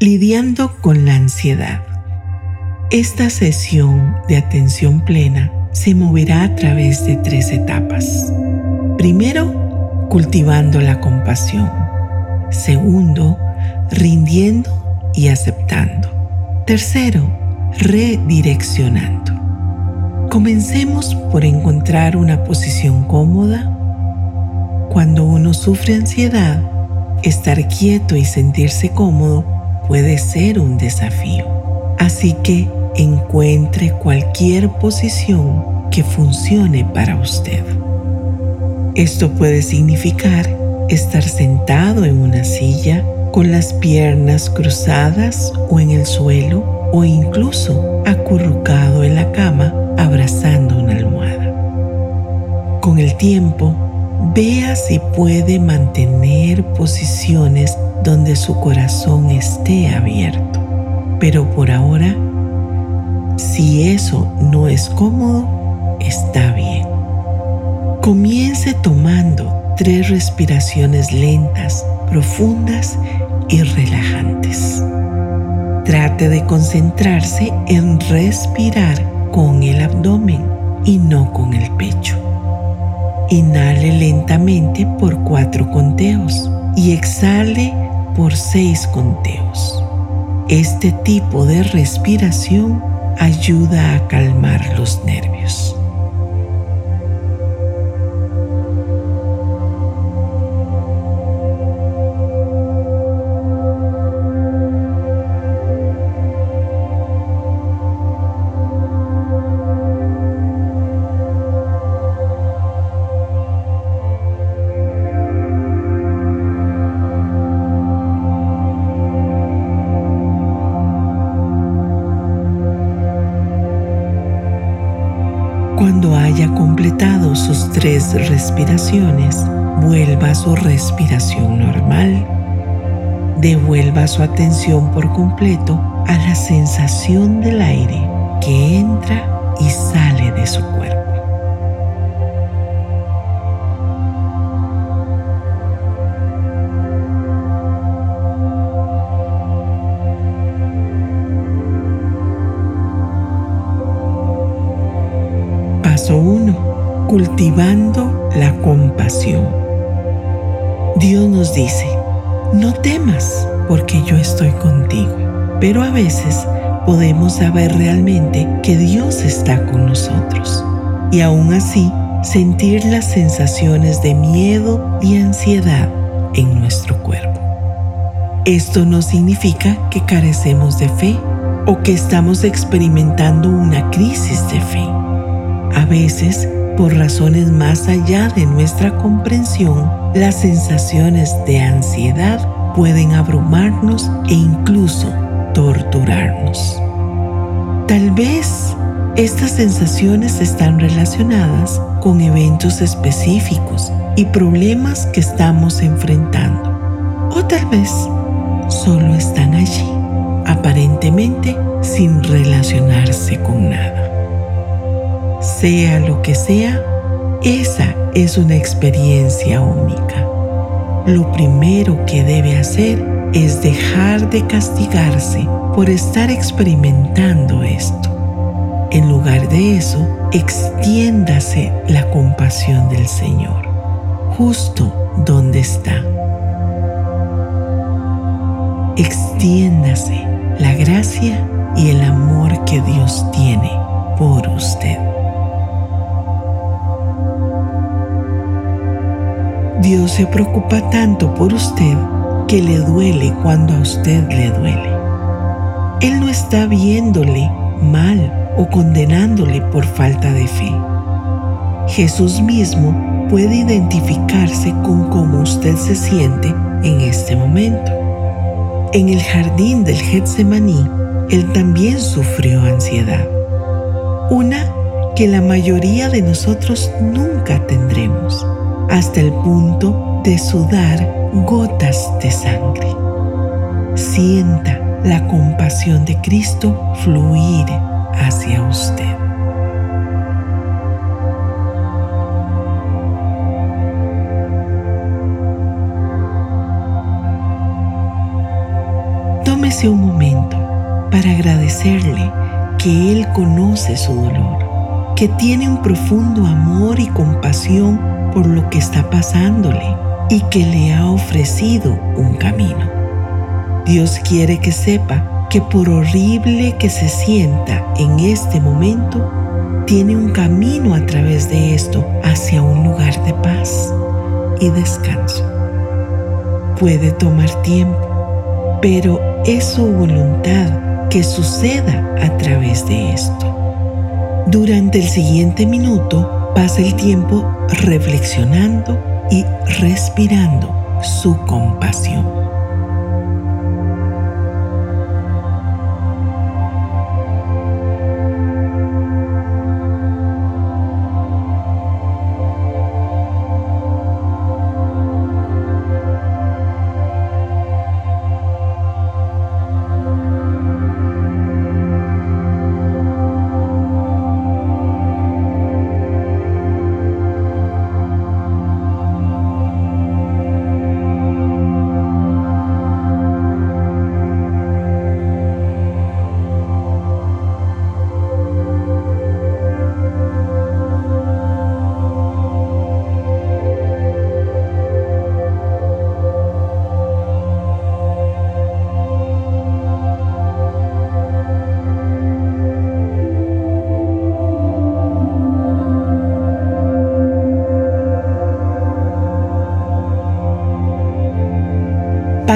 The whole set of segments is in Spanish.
Lidiando con la ansiedad. Esta sesión de atención plena se moverá a través de tres etapas. Primero, cultivando la compasión. Segundo, rindiendo y aceptando. Tercero, redireccionando. Comencemos por encontrar una posición cómoda. Cuando uno sufre ansiedad, estar quieto y sentirse cómodo puede ser un desafío. Así que encuentre cualquier posición que funcione para usted. Esto puede significar estar sentado en una silla con las piernas cruzadas o en el suelo o incluso acurrucado en la cama abrazando una almohada. Con el tiempo, vea si puede mantener posiciones donde su corazón esté abierto. Pero por ahora, si eso no es cómodo, está bien. Comience tomando tres respiraciones lentas, profundas y relajantes. Trate de concentrarse en respirar con el abdomen y no con el pecho. Inhale lentamente por cuatro conteos y exhale por seis conteos. Este tipo de respiración ayuda a calmar los nervios. Sus tres respiraciones, vuelva a su respiración normal. Devuelva su atención por completo a la sensación del aire que entra y sale de su cuerpo. Cultivando la compasión. Dios nos dice, no temas porque yo estoy contigo. Pero a veces podemos saber realmente que Dios está con nosotros y aún así sentir las sensaciones de miedo y ansiedad en nuestro cuerpo. Esto no significa que carecemos de fe o que estamos experimentando una crisis de fe. A veces, por razones más allá de nuestra comprensión, las sensaciones de ansiedad pueden abrumarnos e incluso torturarnos. Tal vez estas sensaciones están relacionadas con eventos específicos y problemas que estamos enfrentando. O tal vez solo están allí, aparentemente sin relacionarse con nada. Sea lo que sea, esa es una experiencia única. Lo primero que debe hacer es dejar de castigarse por estar experimentando esto. En lugar de eso, extiéndase la compasión del Señor, justo donde está. Extiéndase la gracia y el amor que Dios tiene por usted. Dios se preocupa tanto por usted que le duele cuando a usted le duele. Él no está viéndole mal o condenándole por falta de fe. Jesús mismo puede identificarse con cómo usted se siente en este momento. En el jardín del Getsemaní, él también sufrió ansiedad. Una que la mayoría de nosotros nunca tendremos hasta el punto de sudar gotas de sangre. Sienta la compasión de Cristo fluir hacia usted. Tómese un momento para agradecerle que Él conoce su dolor, que tiene un profundo amor y compasión por lo que está pasándole y que le ha ofrecido un camino. Dios quiere que sepa que por horrible que se sienta en este momento, tiene un camino a través de esto hacia un lugar de paz y descanso. Puede tomar tiempo, pero es su voluntad que suceda a través de esto. Durante el siguiente minuto, pasa el tiempo reflexionando y respirando su compasión.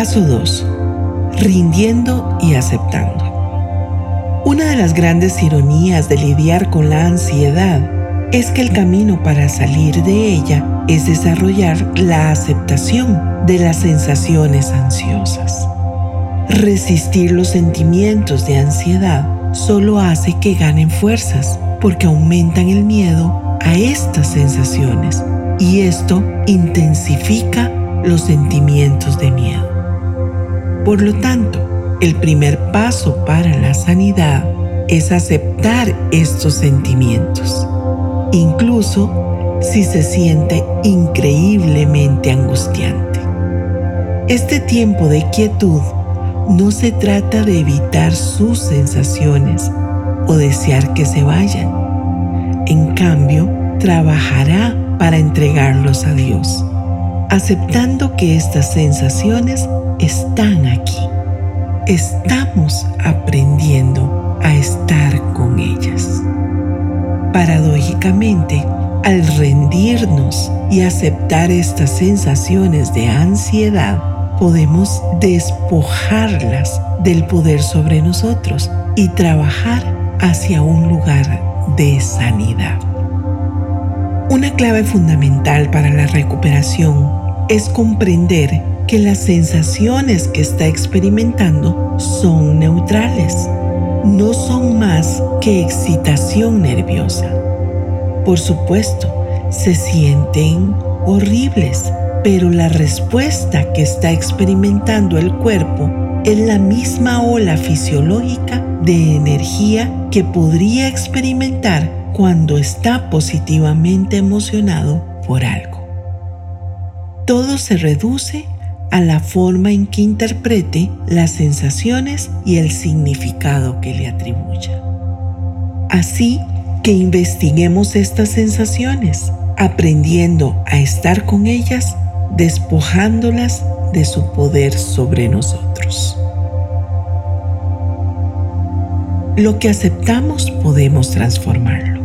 Paso 2. Rindiendo y aceptando. Una de las grandes ironías de lidiar con la ansiedad es que el camino para salir de ella es desarrollar la aceptación de las sensaciones ansiosas. Resistir los sentimientos de ansiedad solo hace que ganen fuerzas porque aumentan el miedo a estas sensaciones y esto intensifica los sentimientos de miedo. Por lo tanto, el primer paso para la sanidad es aceptar estos sentimientos, incluso si se siente increíblemente angustiante. Este tiempo de quietud no se trata de evitar sus sensaciones o desear que se vayan. En cambio, trabajará para entregarlos a Dios, aceptando que estas sensaciones están aquí. Estamos aprendiendo a estar con ellas. Paradójicamente, al rendirnos y aceptar estas sensaciones de ansiedad, podemos despojarlas del poder sobre nosotros y trabajar hacia un lugar de sanidad. Una clave fundamental para la recuperación es comprender que las sensaciones que está experimentando son neutrales, no son más que excitación nerviosa. Por supuesto, se sienten horribles, pero la respuesta que está experimentando el cuerpo es la misma ola fisiológica de energía que podría experimentar cuando está positivamente emocionado por algo. Todo se reduce a la forma en que interprete las sensaciones y el significado que le atribuya. Así que investiguemos estas sensaciones, aprendiendo a estar con ellas, despojándolas de su poder sobre nosotros. Lo que aceptamos podemos transformarlo.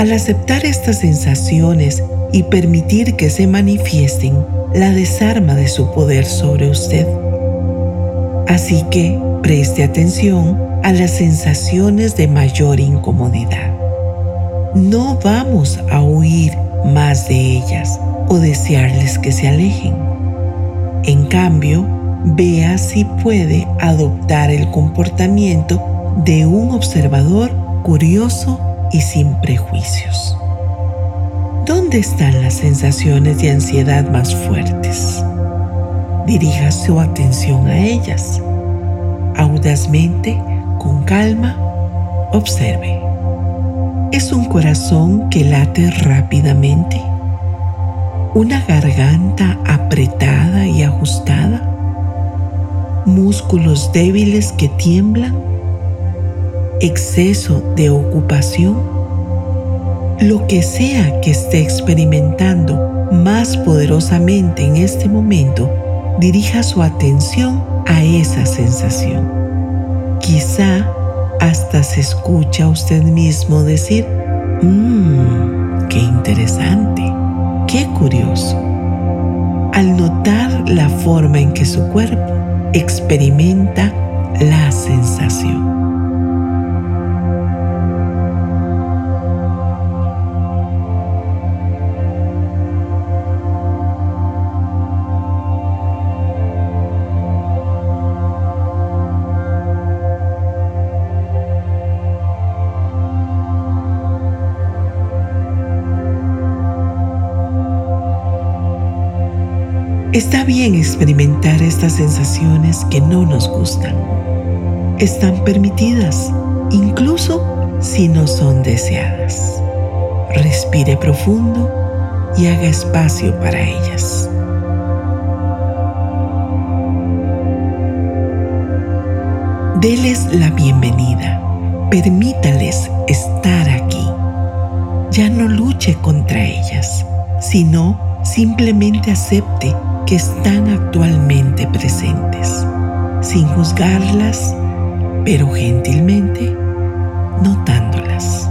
Al aceptar estas sensaciones y permitir que se manifiesten, la desarma de su poder sobre usted. Así que preste atención a las sensaciones de mayor incomodidad. No vamos a huir más de ellas o desearles que se alejen. En cambio, vea si puede adoptar el comportamiento de un observador curioso y sin prejuicios. ¿Dónde están las sensaciones de ansiedad más fuertes? Dirija su atención a ellas. Audazmente, con calma, observe. ¿Es un corazón que late rápidamente? ¿Una garganta apretada y ajustada? músculos débiles que tiemblan, exceso de ocupación, lo que sea que esté experimentando más poderosamente en este momento, dirija su atención a esa sensación. Quizá hasta se escucha usted mismo decir, mmm, qué interesante, qué curioso. Al notar la forma en que su cuerpo experimenta la sensación. Está bien experimentar estas sensaciones que no nos gustan. Están permitidas, incluso si no son deseadas. Respire profundo y haga espacio para ellas. Deles la bienvenida. Permítales estar aquí. Ya no luche contra ellas, sino simplemente acepte que están actualmente presentes, sin juzgarlas, pero gentilmente notándolas.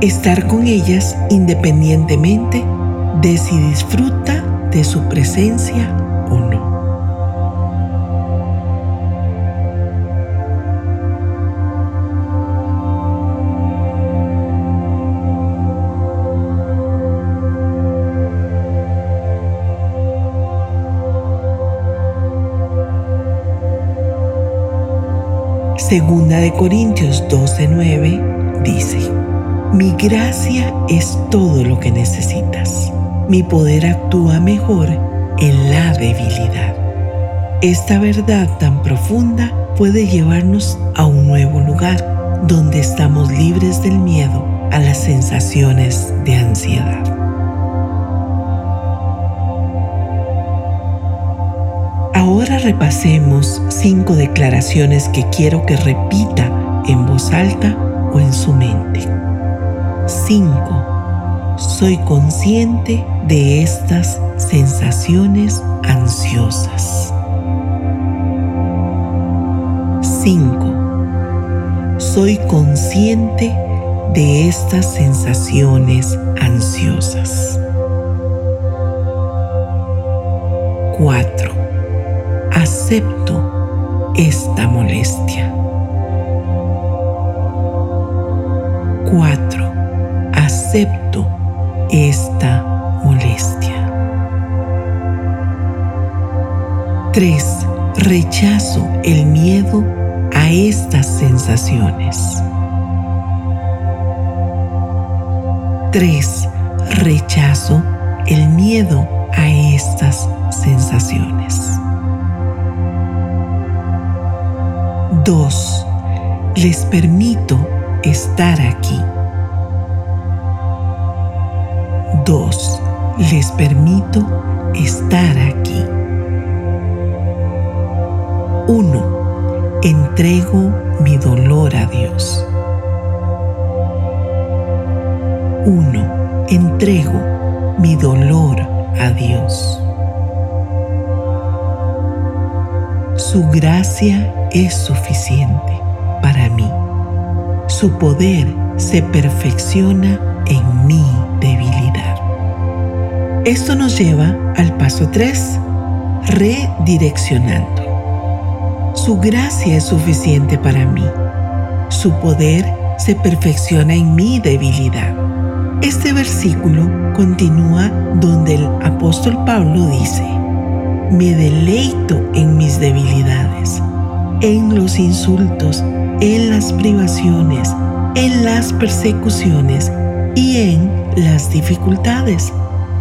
Estar con ellas independientemente de si disfruta de su presencia Segunda de Corintios 12:9 dice, Mi gracia es todo lo que necesitas. Mi poder actúa mejor en la debilidad. Esta verdad tan profunda puede llevarnos a un nuevo lugar donde estamos libres del miedo a las sensaciones de ansiedad. Repasemos cinco declaraciones que quiero que repita en voz alta o en su mente. 5. Soy consciente de estas sensaciones ansiosas. 5. Soy consciente de estas sensaciones ansiosas. Esta molestia. 4. Acepto esta molestia. 3. Rechazo el miedo a estas sensaciones. 3. Rechazo el miedo a estas sensaciones. 2. Les permito estar aquí. 2. Les permito estar aquí. 1. Entrego mi dolor a Dios. 1. Entrego mi dolor a Dios. Su gracia es suficiente para mí. Su poder se perfecciona en mi debilidad. Esto nos lleva al paso 3, redireccionando. Su gracia es suficiente para mí. Su poder se perfecciona en mi debilidad. Este versículo continúa donde el apóstol Pablo dice, me deleito en mis debilidades, en los insultos, en las privaciones, en las persecuciones y en las dificultades,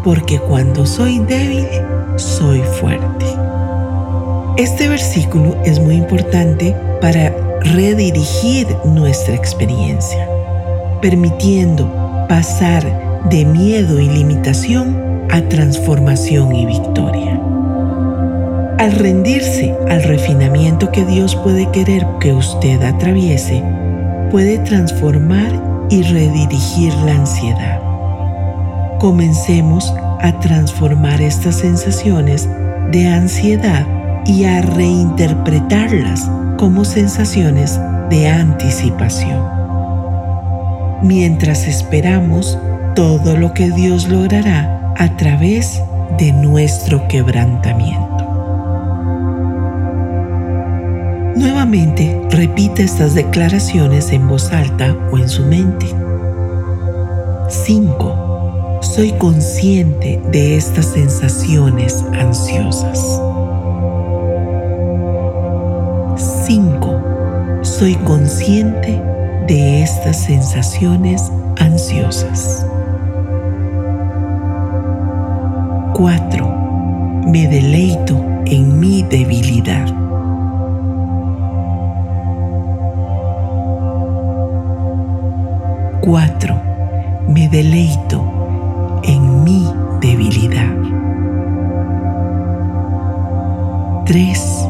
porque cuando soy débil, soy fuerte. Este versículo es muy importante para redirigir nuestra experiencia, permitiendo pasar de miedo y limitación a transformación y victoria. Al rendirse al refinamiento que Dios puede querer que usted atraviese, puede transformar y redirigir la ansiedad. Comencemos a transformar estas sensaciones de ansiedad y a reinterpretarlas como sensaciones de anticipación. Mientras esperamos todo lo que Dios logrará a través de nuestro quebrantamiento. Nuevamente, repita estas declaraciones en voz alta o en su mente. 5. Soy consciente de estas sensaciones ansiosas. 5. Soy consciente de estas sensaciones ansiosas. 4. Me deleito en mi debilidad. 4. Me deleito en mi debilidad. 3.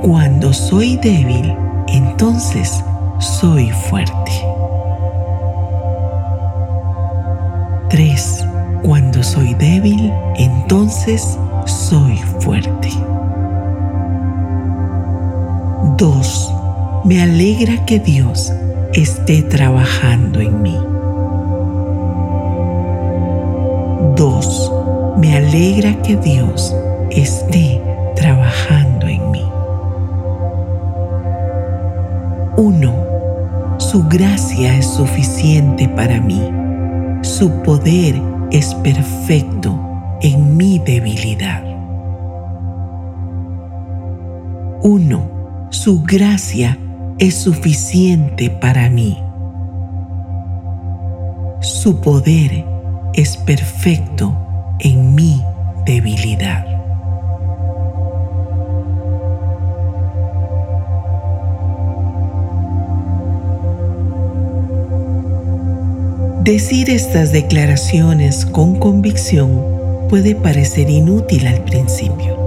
Cuando soy débil, entonces soy fuerte. 3. Cuando soy débil, entonces soy fuerte. 2. Me alegra que Dios esté trabajando en mí. 2. Me alegra que Dios esté trabajando en mí. 1. Su gracia es suficiente para mí. Su poder es perfecto en mi debilidad. 1. Su gracia es suficiente para mí. Su poder es perfecto en mi debilidad. Decir estas declaraciones con convicción puede parecer inútil al principio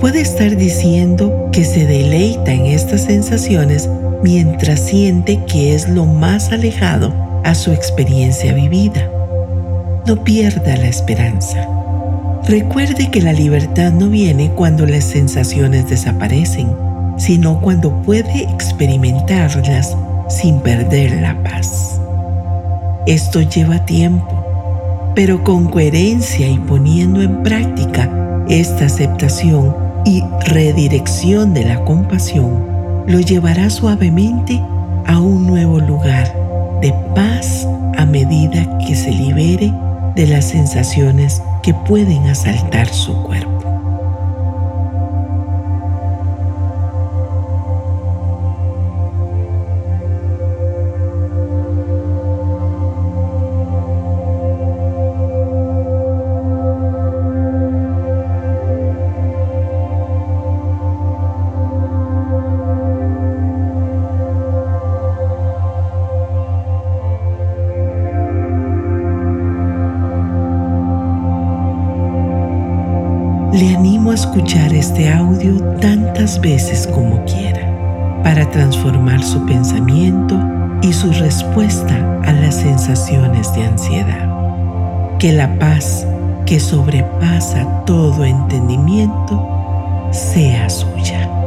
puede estar diciendo que se deleita en estas sensaciones mientras siente que es lo más alejado a su experiencia vivida. No pierda la esperanza. Recuerde que la libertad no viene cuando las sensaciones desaparecen, sino cuando puede experimentarlas sin perder la paz. Esto lleva tiempo, pero con coherencia y poniendo en práctica esta aceptación y redirección de la compasión lo llevará suavemente a un nuevo lugar de paz a medida que se libere de las sensaciones que pueden asaltar su cuerpo. Escuchar este audio tantas veces como quiera para transformar su pensamiento y su respuesta a las sensaciones de ansiedad. Que la paz que sobrepasa todo entendimiento sea suya.